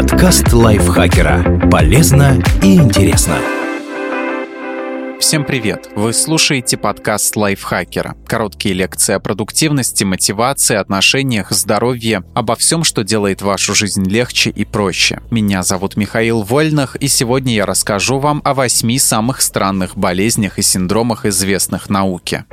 Подкаст лайфхакера. Полезно и интересно. Всем привет! Вы слушаете подкаст лайфхакера. Короткие лекции о продуктивности, мотивации, отношениях, здоровье, обо всем, что делает вашу жизнь легче и проще. Меня зовут Михаил Вольных, и сегодня я расскажу вам о восьми самых странных болезнях и синдромах, известных науке.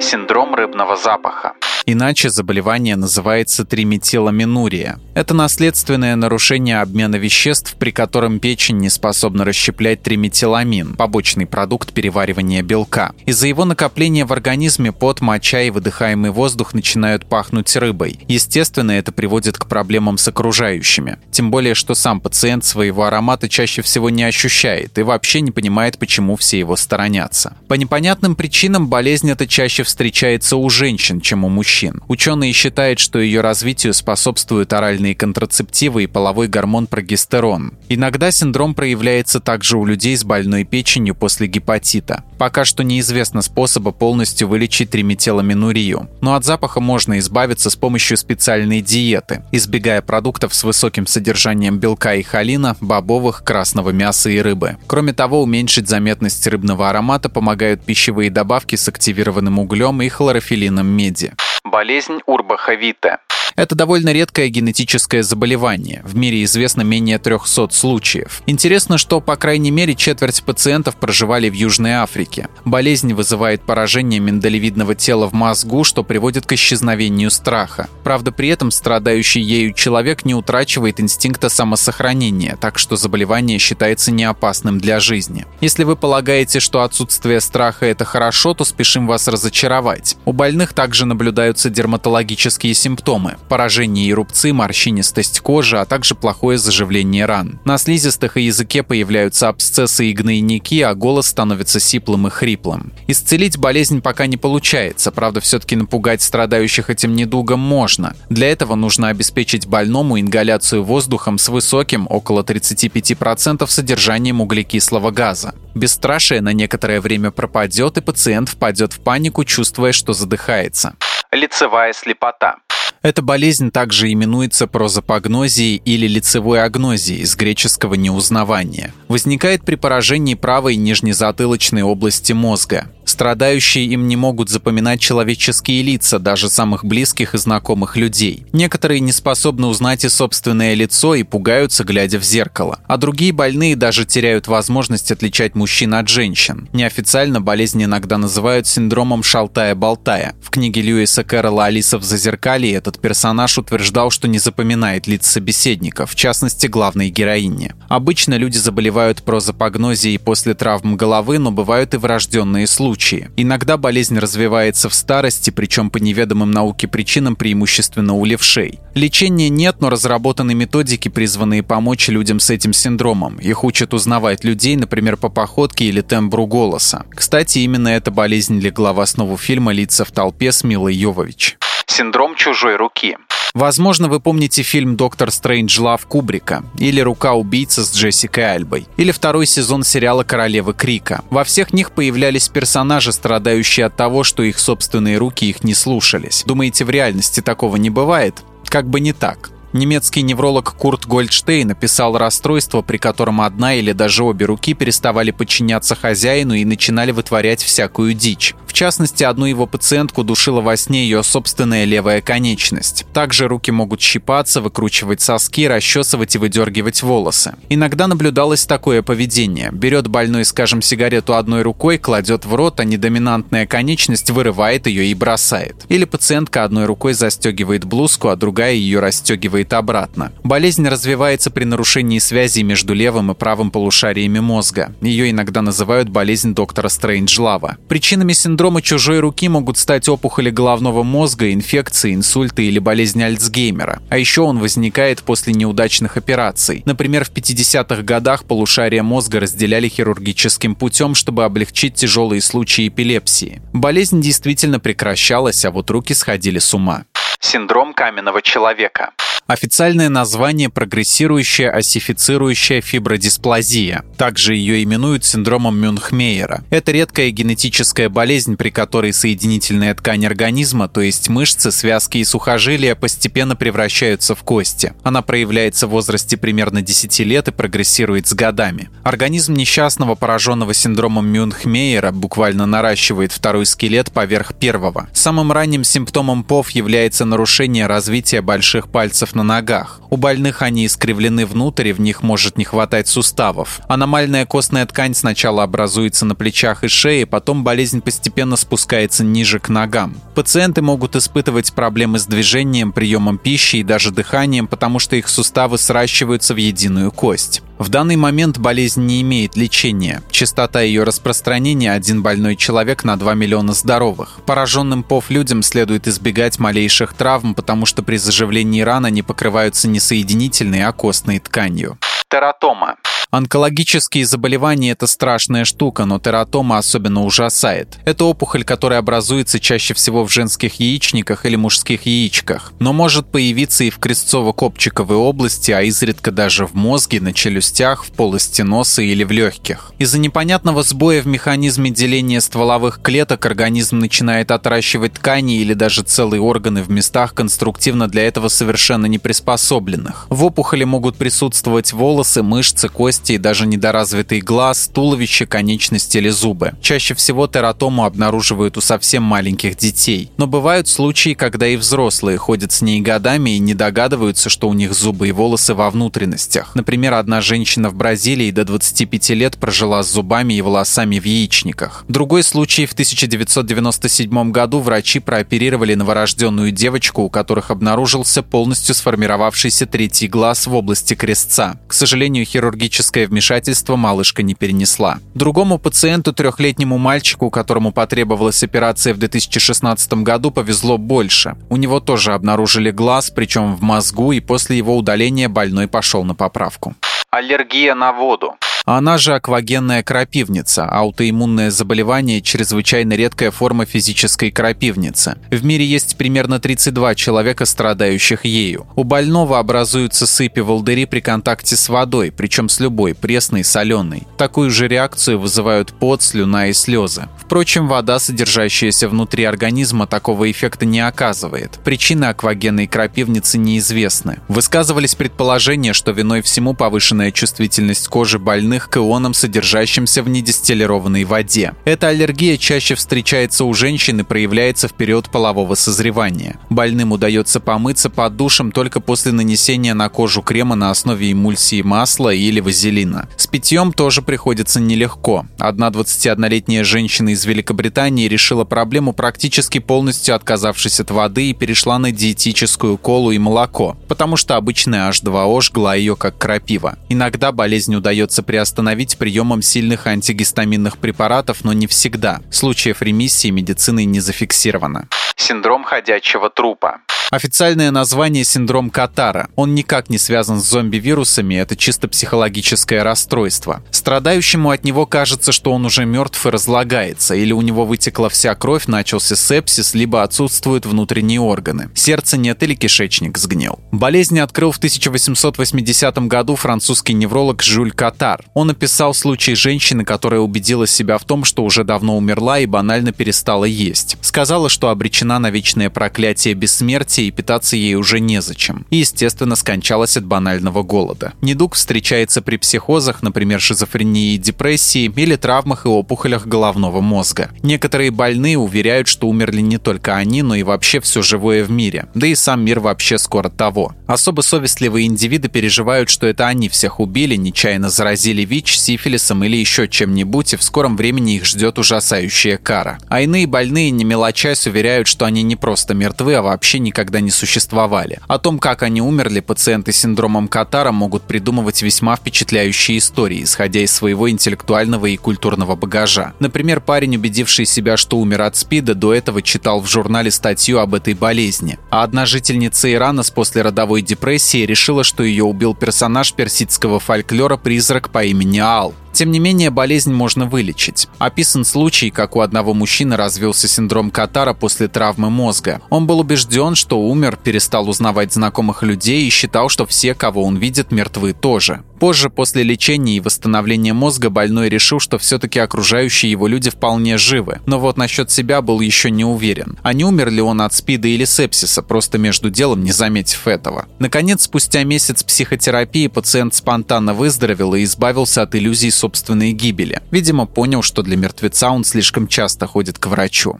Синдром рыбного запаха. Иначе заболевание называется триметиламинурия. Это наследственное нарушение обмена веществ, при котором печень не способна расщеплять триметиламин, побочный продукт переваривания белка. Из-за его накопления в организме пот, моча и выдыхаемый воздух начинают пахнуть рыбой. Естественно, это приводит к проблемам с окружающими. Тем более, что сам пациент своего аромата чаще всего не ощущает и вообще не понимает, почему все его сторонятся. По непонятным причинам болезнь эта чаще встречается у женщин, чем у мужчин мужчин. Ученые считают, что ее развитию способствуют оральные контрацептивы и половой гормон прогестерон. Иногда синдром проявляется также у людей с больной печенью после гепатита. Пока что неизвестно способа полностью вылечить триметиламинурию, но от запаха можно избавиться с помощью специальной диеты, избегая продуктов с высоким содержанием белка и холина, бобовых, красного мяса и рыбы. Кроме того, уменьшить заметность рыбного аромата помогают пищевые добавки с активированным углем и хлорофилином меди. Болезнь Урбаха-Вита. Это довольно редкое генетическое заболевание. В мире известно менее 300 случаев. Интересно, что по крайней мере четверть пациентов проживали в Южной Африке. Болезнь вызывает поражение миндалевидного тела в мозгу, что приводит к исчезновению страха. Правда, при этом страдающий ею человек не утрачивает инстинкта самосохранения, так что заболевание считается неопасным для жизни. Если вы полагаете, что отсутствие страха – это хорошо, то спешим вас разочаровать. У больных также наблюдаются дерматологические симптомы поражение и рубцы, морщинистость кожи, а также плохое заживление ран. На слизистых и языке появляются абсцессы и гнойники, а голос становится сиплым и хриплым. Исцелить болезнь пока не получается, правда, все-таки напугать страдающих этим недугом можно. Для этого нужно обеспечить больному ингаляцию воздухом с высоким, около 35% содержанием углекислого газа. Бесстрашие на некоторое время пропадет, и пациент впадет в панику, чувствуя, что задыхается. Лицевая слепота. Эта болезнь также именуется прозапогнозией или лицевой агнозией с греческого неузнавания. Возникает при поражении правой нижнезатылочной области мозга. Страдающие им не могут запоминать человеческие лица, даже самых близких и знакомых людей. Некоторые не способны узнать и собственное лицо и пугаются, глядя в зеркало. А другие больные даже теряют возможность отличать мужчин от женщин. Неофициально болезнь иногда называют синдромом шалтая-болтая. В книге Льюиса Кэрролла «Алиса в зазеркалье» этот персонаж утверждал, что не запоминает лиц собеседников, в частности, главной героини. Обычно люди заболевают прозапогнозией после травм головы, но бывают и врожденные случаи случаи. Иногда болезнь развивается в старости, причем по неведомым науке причинам преимущественно у левшей. Лечения нет, но разработаны методики, призванные помочь людям с этим синдромом. Их учат узнавать людей, например, по походке или тембру голоса. Кстати, именно эта болезнь легла в основу фильма «Лица в толпе» с Милой Йовович. Синдром чужой руки. Возможно, вы помните фильм «Доктор Стрэндж Лав» Кубрика, или «Рука убийцы» с Джессикой Альбой, или второй сезон сериала «Королевы Крика». Во всех них появлялись персонажи, страдающие от того, что их собственные руки их не слушались. Думаете, в реальности такого не бывает? Как бы не так. Немецкий невролог Курт Гольдштейн описал расстройство, при котором одна или даже обе руки переставали подчиняться хозяину и начинали вытворять всякую дичь. Частности, одну его пациентку душила во сне ее собственная левая конечность. Также руки могут щипаться, выкручивать соски, расчесывать и выдергивать волосы. Иногда наблюдалось такое поведение. Берет больной, скажем, сигарету одной рукой, кладет в рот, а недоминантная конечность вырывает ее и бросает. Или пациентка одной рукой застегивает блузку, а другая ее расстегивает обратно. Болезнь развивается при нарушении связи между левым и правым полушариями мозга. Ее иногда называют болезнь доктора Стрэнджлава. Причинами синдрома чужой руки могут стать опухоли головного мозга, инфекции, инсульты или болезнь Альцгеймера. А еще он возникает после неудачных операций. Например, в 50-х годах полушария мозга разделяли хирургическим путем, чтобы облегчить тяжелые случаи эпилепсии. Болезнь действительно прекращалась, а вот руки сходили с ума. Синдром каменного человека. Официальное название – прогрессирующая осифицирующая фибродисплазия. Также ее именуют синдромом Мюнхмейера. Это редкая генетическая болезнь, при которой соединительная ткань организма, то есть мышцы, связки и сухожилия, постепенно превращаются в кости. Она проявляется в возрасте примерно 10 лет и прогрессирует с годами. Организм несчастного, пораженного синдромом Мюнхмейера, буквально наращивает второй скелет поверх первого. Самым ранним симптомом ПОВ является нарушение развития больших пальцев на ногах. У больных они искривлены внутрь, и в них может не хватать суставов. Аномальная костная ткань сначала образуется на плечах и шее, потом болезнь постепенно спускается ниже к ногам. Пациенты могут испытывать проблемы с движением, приемом пищи и даже дыханием, потому что их суставы сращиваются в единую кость. В данный момент болезнь не имеет лечения. Частота ее распространения – один больной человек на 2 миллиона здоровых. Пораженным ПОВ людям следует избегать малейших травм, потому что при заживлении ран они покрываются не соединительной, а костной тканью. Тератома. Онкологические заболевания – это страшная штука, но тератома особенно ужасает. Это опухоль, которая образуется чаще всего в женских яичниках или мужских яичках, но может появиться и в крестцово-копчиковой области, а изредка даже в мозге, на челюстях, в полости носа или в легких. Из-за непонятного сбоя в механизме деления стволовых клеток организм начинает отращивать ткани или даже целые органы в местах конструктивно для этого совершенно не приспособленных. В опухоли могут присутствовать волосы, мышцы, кости, кости и даже недоразвитый глаз, туловище, конечности или зубы. Чаще всего тератому обнаруживают у совсем маленьких детей. Но бывают случаи, когда и взрослые ходят с ней годами и не догадываются, что у них зубы и волосы во внутренностях. Например, одна женщина в Бразилии до 25 лет прожила с зубами и волосами в яичниках. Другой случай в 1997 году врачи прооперировали новорожденную девочку, у которых обнаружился полностью сформировавшийся третий глаз в области крестца. К сожалению, хирургическое хирургическое вмешательство малышка не перенесла. Другому пациенту, трехлетнему мальчику, которому потребовалась операция в 2016 году, повезло больше. У него тоже обнаружили глаз, причем в мозгу, и после его удаления больной пошел на поправку. Аллергия на воду. Она же аквагенная крапивница, аутоиммунное заболевание, чрезвычайно редкая форма физической крапивницы. В мире есть примерно 32 человека, страдающих ею. У больного образуются сыпи волдыри при контакте с водой, причем с любой, пресной, соленой. Такую же реакцию вызывают пот, слюна и слезы. Впрочем, вода, содержащаяся внутри организма, такого эффекта не оказывает. Причины аквагенной крапивницы неизвестны. Высказывались предположения, что виной всему повышенная чувствительность кожи больных больных к ионам, содержащимся в недистиллированной воде. Эта аллергия чаще встречается у женщин и проявляется в период полового созревания. Больным удается помыться под душем только после нанесения на кожу крема на основе эмульсии масла или вазелина. С питьем тоже приходится нелегко. Одна 21-летняя женщина из Великобритании решила проблему практически полностью отказавшись от воды и перешла на диетическую колу и молоко, потому что обычная H2O жгла ее как крапива. Иногда болезнь удается приостановить остановить приемом сильных антигистаминных препаратов, но не всегда. Случаев ремиссии медициной не зафиксировано. Синдром ходячего трупа. Официальное название – синдром Катара. Он никак не связан с зомби-вирусами, это чисто психологическое расстройство. Страдающему от него кажется, что он уже мертв и разлагается, или у него вытекла вся кровь, начался сепсис, либо отсутствуют внутренние органы. Сердца нет или кишечник сгнил. Болезнь открыл в 1880 году французский невролог Жюль Катар. Он описал случай женщины, которая убедила себя в том, что уже давно умерла и банально перестала есть. Сказала, что обречена на вечное проклятие бессмертия и питаться ей уже незачем. И, естественно, скончалась от банального голода. Недуг встречается при психозах, например, шизофрении и депрессии, или травмах и опухолях головного мозга. Некоторые больные уверяют, что умерли не только они, но и вообще все живое в мире. Да и сам мир вообще скоро того. Особо совестливые индивиды переживают, что это они всех убили, нечаянно заразили ВИЧ, сифилисом или еще чем-нибудь, и в скором времени их ждет ужасающая кара. А иные больные, не мелочась, уверяют, что они не просто мертвы, а вообще никогда никогда не существовали. О том, как они умерли, пациенты с синдромом Катара могут придумывать весьма впечатляющие истории, исходя из своего интеллектуального и культурного багажа. Например, парень, убедивший себя, что умер от СПИДа, до этого читал в журнале статью об этой болезни. А одна жительница Ирана с послеродовой депрессией решила, что ее убил персонаж персидского фольклора призрак по имени Ал. Тем не менее, болезнь можно вылечить. Описан случай, как у одного мужчины развился синдром Катара после травмы мозга. Он был убежден, что умер, перестал узнавать знакомых людей и считал, что все, кого он видит, мертвы тоже. Позже, после лечения и восстановления мозга, больной решил, что все-таки окружающие его люди вполне живы. Но вот насчет себя был еще не уверен. А не умер ли он от СПИДа или сепсиса, просто между делом не заметив этого. Наконец, спустя месяц психотерапии пациент спонтанно выздоровел и избавился от иллюзий собственной гибели. Видимо, понял, что для мертвеца он слишком часто ходит к врачу.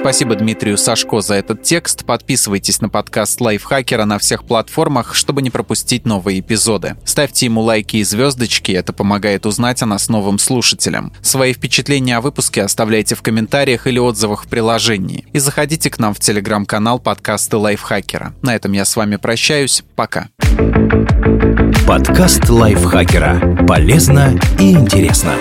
Спасибо Дмитрию Сашко за этот текст. Подписывайтесь на подкаст Лайфхакера на всех платформах, чтобы не пропустить новые эпизоды. Ставьте ему лайки и звездочки, это помогает узнать о нас новым слушателям. Свои впечатления о выпуске оставляйте в комментариях или отзывах в приложении. И заходите к нам в телеграм-канал подкасты Лайфхакера. На этом я с вами прощаюсь. Пока. Подкаст Лайфхакера. Полезно и интересно.